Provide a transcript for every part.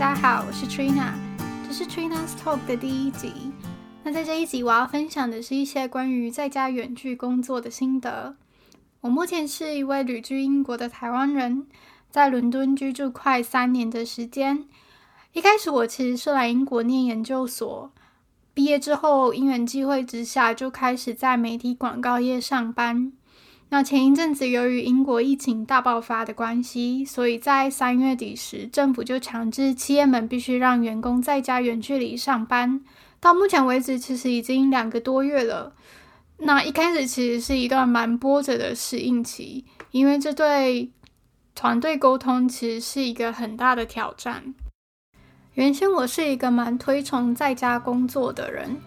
大家好，我是 Trina，这是 Trina's Talk 的第一集。那在这一集，我要分享的是一些关于在家远距工作的心得。我目前是一位旅居英国的台湾人，在伦敦居住快三年的时间。一开始我其实是来英国念研究所，毕业之后因缘际会之下，就开始在媒体广告业上班。那前一阵子，由于英国疫情大爆发的关系，所以在三月底时，政府就强制企业们必须让员工在家远距离上班。到目前为止，其实已经两个多月了。那一开始其实是一段蛮波折的适应期，因为这对团队沟通其实是一个很大的挑战。原先我是一个蛮推崇在家工作的人。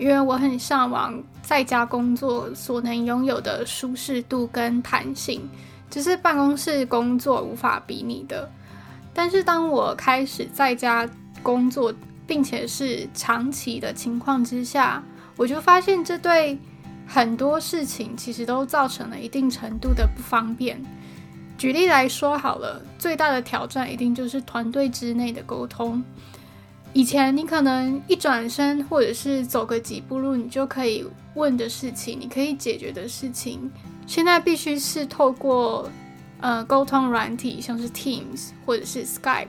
因为我很向往在家工作所能拥有的舒适度跟弹性，只是办公室工作无法比拟的。但是当我开始在家工作，并且是长期的情况之下，我就发现这对很多事情其实都造成了一定程度的不方便。举例来说好了，最大的挑战一定就是团队之内的沟通。以前你可能一转身，或者是走个几步路，你就可以问的事情，你可以解决的事情，现在必须是透过呃沟通软体，像是 Teams 或者是 Skype，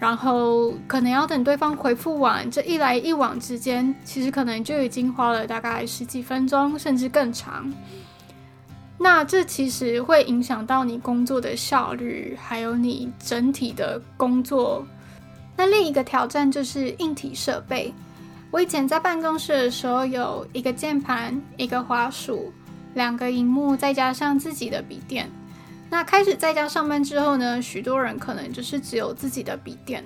然后可能要等对方回复完，这一来一往之间，其实可能就已经花了大概十几分钟，甚至更长。那这其实会影响到你工作的效率，还有你整体的工作。那另一个挑战就是硬体设备。我以前在办公室的时候，有一个键盘、一个滑鼠、两个荧幕，再加上自己的笔电。那开始在家上班之后呢，许多人可能就是只有自己的笔电。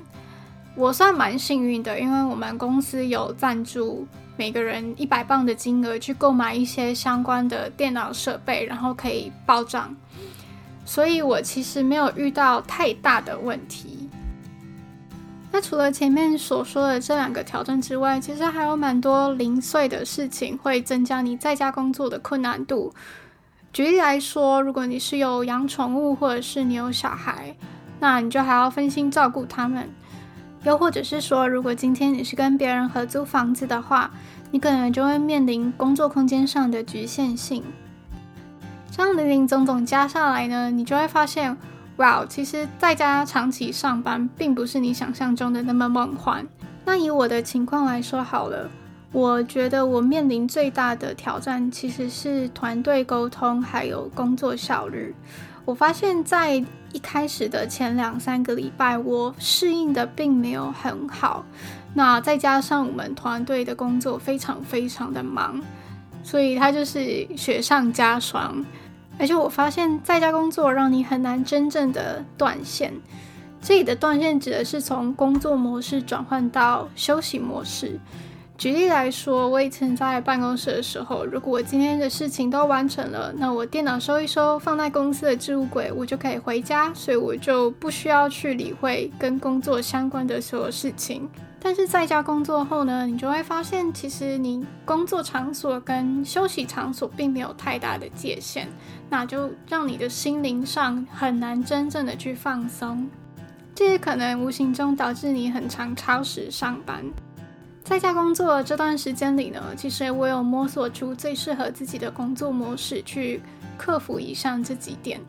我算蛮幸运的，因为我们公司有赞助每个人一百磅的金额去购买一些相关的电脑设备，然后可以报账。所以我其实没有遇到太大的问题。那除了前面所说的这两个挑战之外，其实还有蛮多零碎的事情会增加你在家工作的困难度。举例来说，如果你是有养宠物，或者是你有小孩，那你就还要分心照顾他们。又或者是说，如果今天你是跟别人合租房子的话，你可能就会面临工作空间上的局限性。这样林林总总加下来呢，你就会发现。哇，其实在家长期上班并不是你想象中的那么梦幻。那以我的情况来说好了，我觉得我面临最大的挑战其实是团队沟通还有工作效率。我发现，在一开始的前两三个礼拜，我适应的并没有很好。那再加上我们团队的工作非常非常的忙，所以它就是雪上加霜。而且我发现，在家工作让你很难真正的断线。这里的断线指的是从工作模式转换到休息模式。举例来说，我以前在办公室的时候，如果我今天的事情都完成了，那我电脑收一收，放在公司的置物柜，我就可以回家，所以我就不需要去理会跟工作相关的所有事情。但是在家工作后呢，你就会发现，其实你工作场所跟休息场所并没有太大的界限，那就让你的心灵上很难真正的去放松，这也可能无形中导致你很常超时上班。在家工作的这段时间里呢，其实我有摸索出最适合自己的工作模式，去克服以上这几点。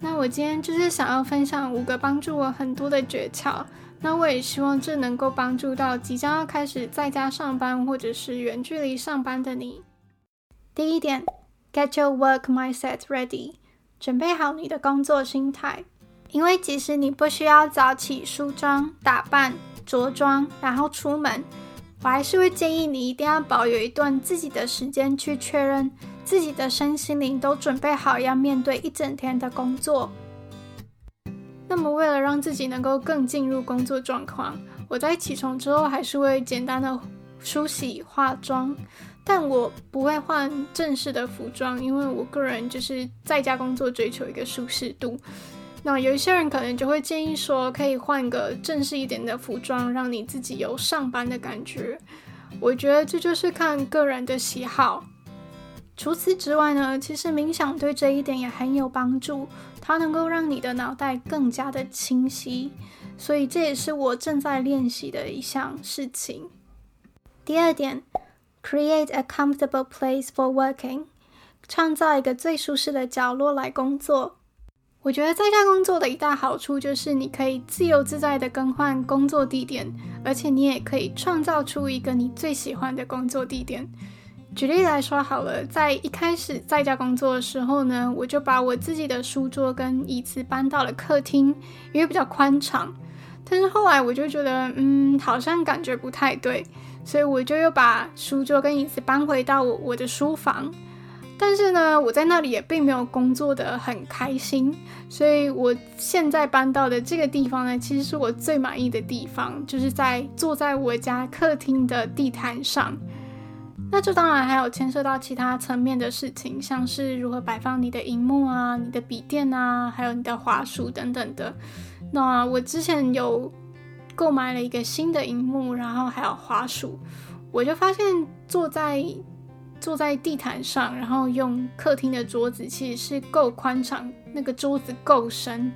那我今天就是想要分享五个帮助我很多的诀窍。那我也希望这能够帮助到即将要开始在家上班或者是远距离上班的你。第一点，Get your work mindset ready，准备好你的工作心态。因为即使你不需要早起梳妆打扮着装然后出门，我还是会建议你一定要保有一段自己的时间去确认自己的身心灵都准备好要面对一整天的工作。那么，为了让自己能够更进入工作状况，我在起床之后还是会简单的梳洗化妆，但我不会换正式的服装，因为我个人就是在家工作，追求一个舒适度。那有一些人可能就会建议说，可以换个正式一点的服装，让你自己有上班的感觉。我觉得这就是看个人的喜好。除此之外呢，其实冥想对这一点也很有帮助。它能够让你的脑袋更加的清晰。所以这也是我正在练习的一项事情。第二点，create a comfortable place for working，创造一个最舒适的角落来工作。我觉得在家工作的一大好处就是你可以自由自在的更换工作地点，而且你也可以创造出一个你最喜欢的工作地点。举例来说好了，在一开始在家工作的时候呢，我就把我自己的书桌跟椅子搬到了客厅，因为比较宽敞。但是后来我就觉得，嗯，好像感觉不太对，所以我就又把书桌跟椅子搬回到我我的书房。但是呢，我在那里也并没有工作的很开心，所以我现在搬到的这个地方呢，其实是我最满意的地方，就是在坐在我家客厅的地毯上。那这当然还有牵涉到其他层面的事情，像是如何摆放你的荧幕啊、你的笔电啊，还有你的滑鼠等等的。那我之前有购买了一个新的荧幕，然后还有滑鼠，我就发现坐在。坐在地毯上，然后用客厅的桌子，其实是够宽敞，那个桌子够深，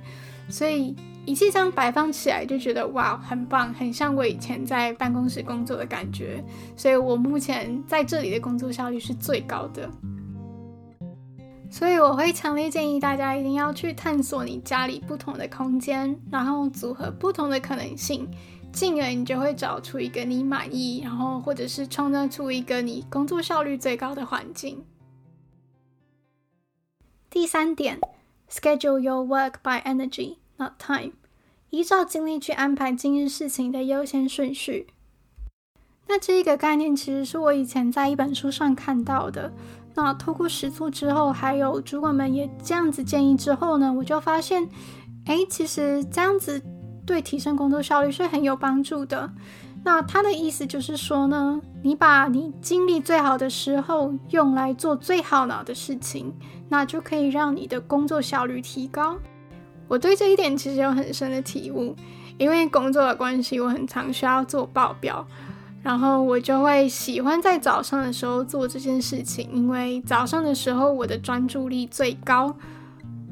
所以一气这样摆放起来，就觉得哇，很棒，很像我以前在办公室工作的感觉。所以我目前在这里的工作效率是最高的。所以我会强烈建议大家一定要去探索你家里不同的空间，然后组合不同的可能性。进而你就会找出一个你满意，然后或者是创造出一个你工作效率最高的环境。第三点，schedule your work by energy, not time，依照精力去安排今日事情的优先顺序。那这一个概念其实是我以前在一本书上看到的。那透过实作之后，还有主管们也这样子建议之后呢，我就发现，哎，其实这样子。对提升工作效率是很有帮助的。那他的意思就是说呢，你把你精力最好的时候用来做最耗脑的事情，那就可以让你的工作效率提高。我对这一点其实有很深的体悟，因为工作的关系，我很常需要做报表，然后我就会喜欢在早上的时候做这件事情，因为早上的时候我的专注力最高，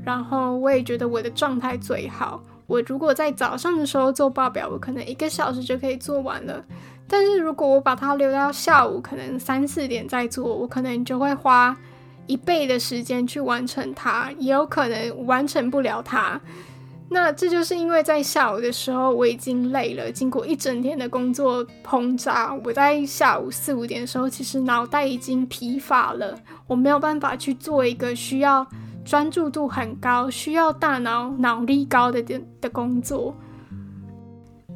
然后我也觉得我的状态最好。我如果在早上的时候做报表，我可能一个小时就可以做完了。但是如果我把它留到下午，可能三四点再做，我可能就会花一倍的时间去完成它，也有可能完成不了它。那这就是因为在下午的时候我已经累了，经过一整天的工作轰炸，我在下午四五点的时候，其实脑袋已经疲乏了，我没有办法去做一个需要。专注度很高，需要大脑脑力高的的的工作。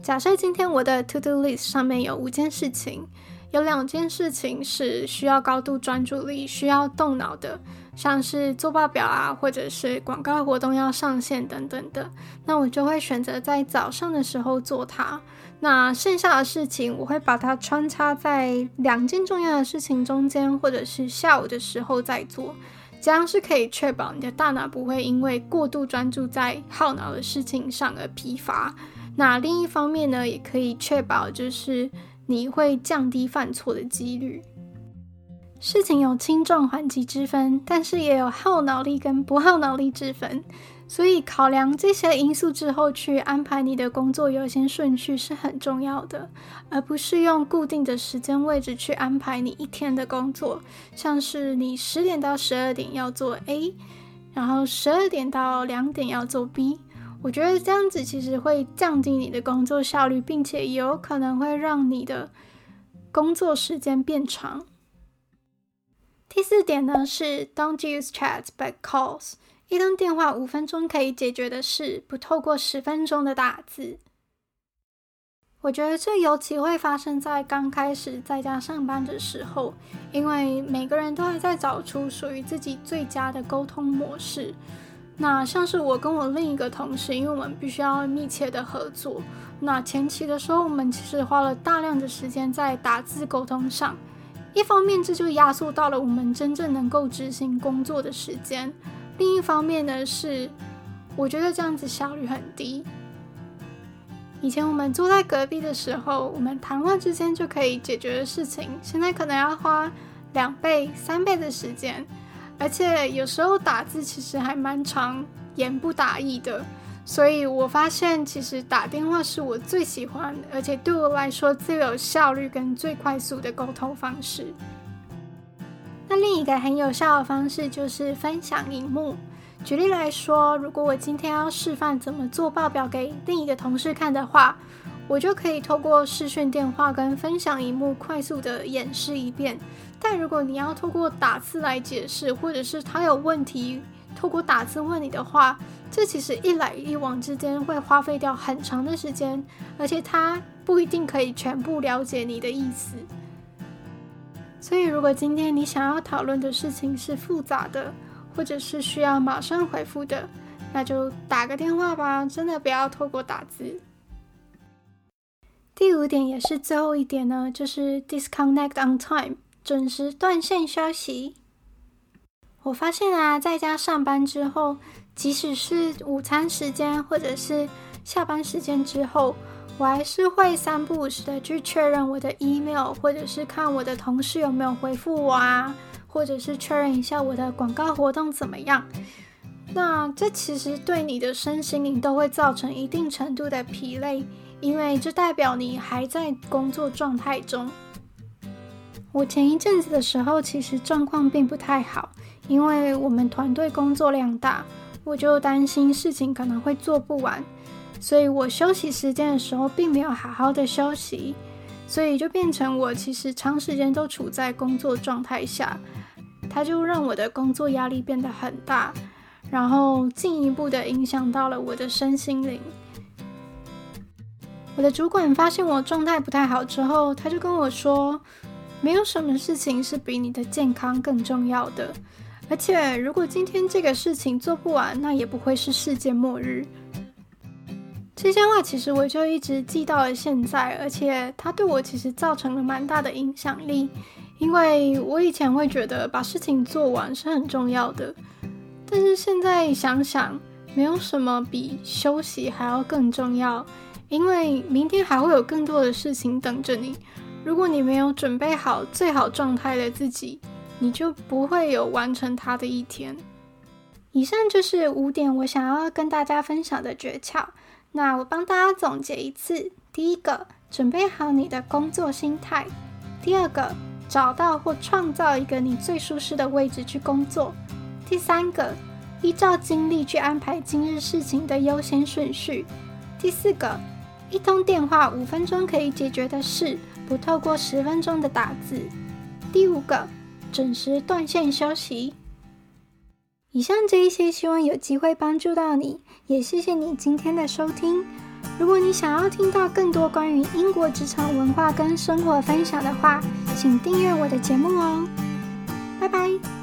假设今天我的 to do list 上面有五件事情，有两件事情是需要高度专注力、需要动脑的，像是做报表啊，或者是广告活动要上线等等的，那我就会选择在早上的时候做它。那剩下的事情，我会把它穿插在两件重要的事情中间，或者是下午的时候再做。这样是可以确保你的大脑不会因为过度专注在耗脑的事情上而疲乏。那另一方面呢，也可以确保就是你会降低犯错的几率。事情有轻重缓急之分，但是也有耗脑力跟不耗脑力之分。所以考量这些因素之后，去安排你的工作优先顺序是很重要的，而不是用固定的时间位置去安排你一天的工作。像是你十点到十二点要做 A，然后十二点到两点要做 B。我觉得这样子其实会降低你的工作效率，并且有可能会让你的工作时间变长。第四点呢是 Don't use chat but calls。一通电话五分钟可以解决的事，不透过十分钟的打字。我觉得这尤其会发生在刚开始在家上班的时候，因为每个人都还在找出属于自己最佳的沟通模式。那像是我跟我另一个同事，因为我们必须要密切的合作，那前期的时候，我们其实花了大量的时间在打字沟通上。一方面，这就压缩到了我们真正能够执行工作的时间。另一方面呢，是我觉得这样子效率很低。以前我们坐在隔壁的时候，我们谈话之间就可以解决的事情，现在可能要花两倍、三倍的时间，而且有时候打字其实还蛮长，言不达意的。所以我发现，其实打电话是我最喜欢，而且对我来说最有效率跟最快速的沟通方式。那另一个很有效的方式就是分享荧幕。举例来说，如果我今天要示范怎么做报表给另一个同事看的话，我就可以透过视讯电话跟分享荧幕快速的演示一遍。但如果你要透过打字来解释，或者是他有问题，透过打字问你的话，这其实一来一往之间会花费掉很长的时间，而且他不一定可以全部了解你的意思。所以，如果今天你想要讨论的事情是复杂的，或者是需要马上回复的，那就打个电话吧，真的不要透过打字。第五点也是最后一点呢，就是 disconnect on time，准时断线休息。我发现啊，在家上班之后，即使是午餐时间或者是下班时间之后，我还是会三不五时的去确认我的 email，或者是看我的同事有没有回复我啊，或者是确认一下我的广告活动怎么样。那这其实对你的身心灵都会造成一定程度的疲累，因为这代表你还在工作状态中。我前一阵子的时候，其实状况并不太好。因为我们团队工作量大，我就担心事情可能会做不完，所以我休息时间的时候并没有好好的休息，所以就变成我其实长时间都处在工作状态下，它就让我的工作压力变得很大，然后进一步的影响到了我的身心灵。我的主管发现我状态不太好之后，他就跟我说，没有什么事情是比你的健康更重要的。而且，如果今天这个事情做不完，那也不会是世界末日。这些话其实我就一直记到了现在，而且它对我其实造成了蛮大的影响力。因为我以前会觉得把事情做完是很重要的，但是现在想想，没有什么比休息还要更重要，因为明天还会有更多的事情等着你。如果你没有准备好最好状态的自己，你就不会有完成它的一天。以上就是五点我想要跟大家分享的诀窍。那我帮大家总结一次：第一个，准备好你的工作心态；第二个，找到或创造一个你最舒适的位置去工作；第三个，依照精力去安排今日事情的优先顺序；第四个，一通电话五分钟可以解决的事，不透过十分钟的打字；第五个。准时断线休息。以上这一些，希望有机会帮助到你，也谢谢你今天的收听。如果你想要听到更多关于英国职场文化跟生活分享的话，请订阅我的节目哦。拜拜。